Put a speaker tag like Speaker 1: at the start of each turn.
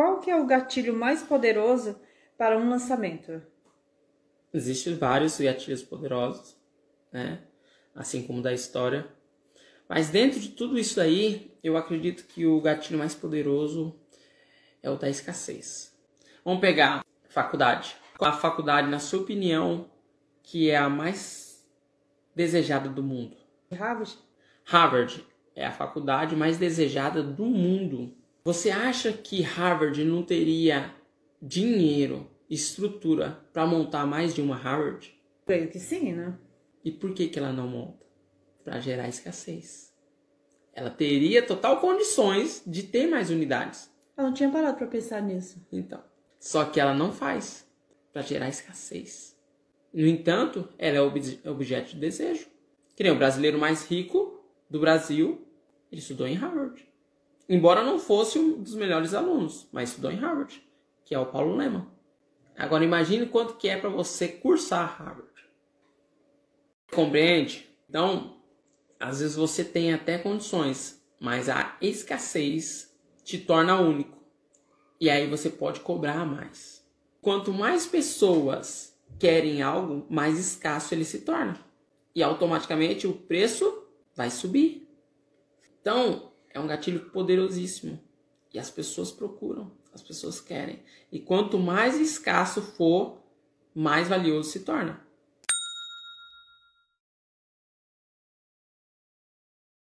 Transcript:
Speaker 1: qual que é o gatilho mais poderoso para um lançamento?
Speaker 2: Existem vários gatilhos poderosos, né? Assim como da história. Mas dentro de tudo isso aí, eu acredito que o gatilho mais poderoso é o da escassez. Vamos pegar faculdade. Qual a faculdade, na sua opinião, que é a mais desejada do mundo?
Speaker 1: Harvard?
Speaker 2: Harvard é a faculdade mais desejada do mundo. Você acha que Harvard não teria dinheiro, estrutura para montar mais de uma Harvard?
Speaker 1: Creio que sim, né?
Speaker 2: E por que, que ela não monta? Para gerar escassez. Ela teria total condições de ter mais unidades.
Speaker 1: Eu não tinha parado para pensar nisso.
Speaker 2: Então, só que ela não faz para gerar escassez. No entanto, ela é obje objeto de desejo. Que nem o brasileiro mais rico do Brasil, ele estudou em Harvard. Embora não fosse um dos melhores alunos, mas estudou em Harvard, que é o Paulo Lema. Agora imagine quanto que é para você cursar Harvard. Compreende? Então, às vezes você tem até condições, mas a escassez te torna único. E aí você pode cobrar mais. Quanto mais pessoas querem algo, mais escasso ele se torna. E automaticamente o preço vai subir. Então, é um gatilho poderosíssimo. E as pessoas procuram, as pessoas querem. E quanto mais escasso for, mais valioso se torna.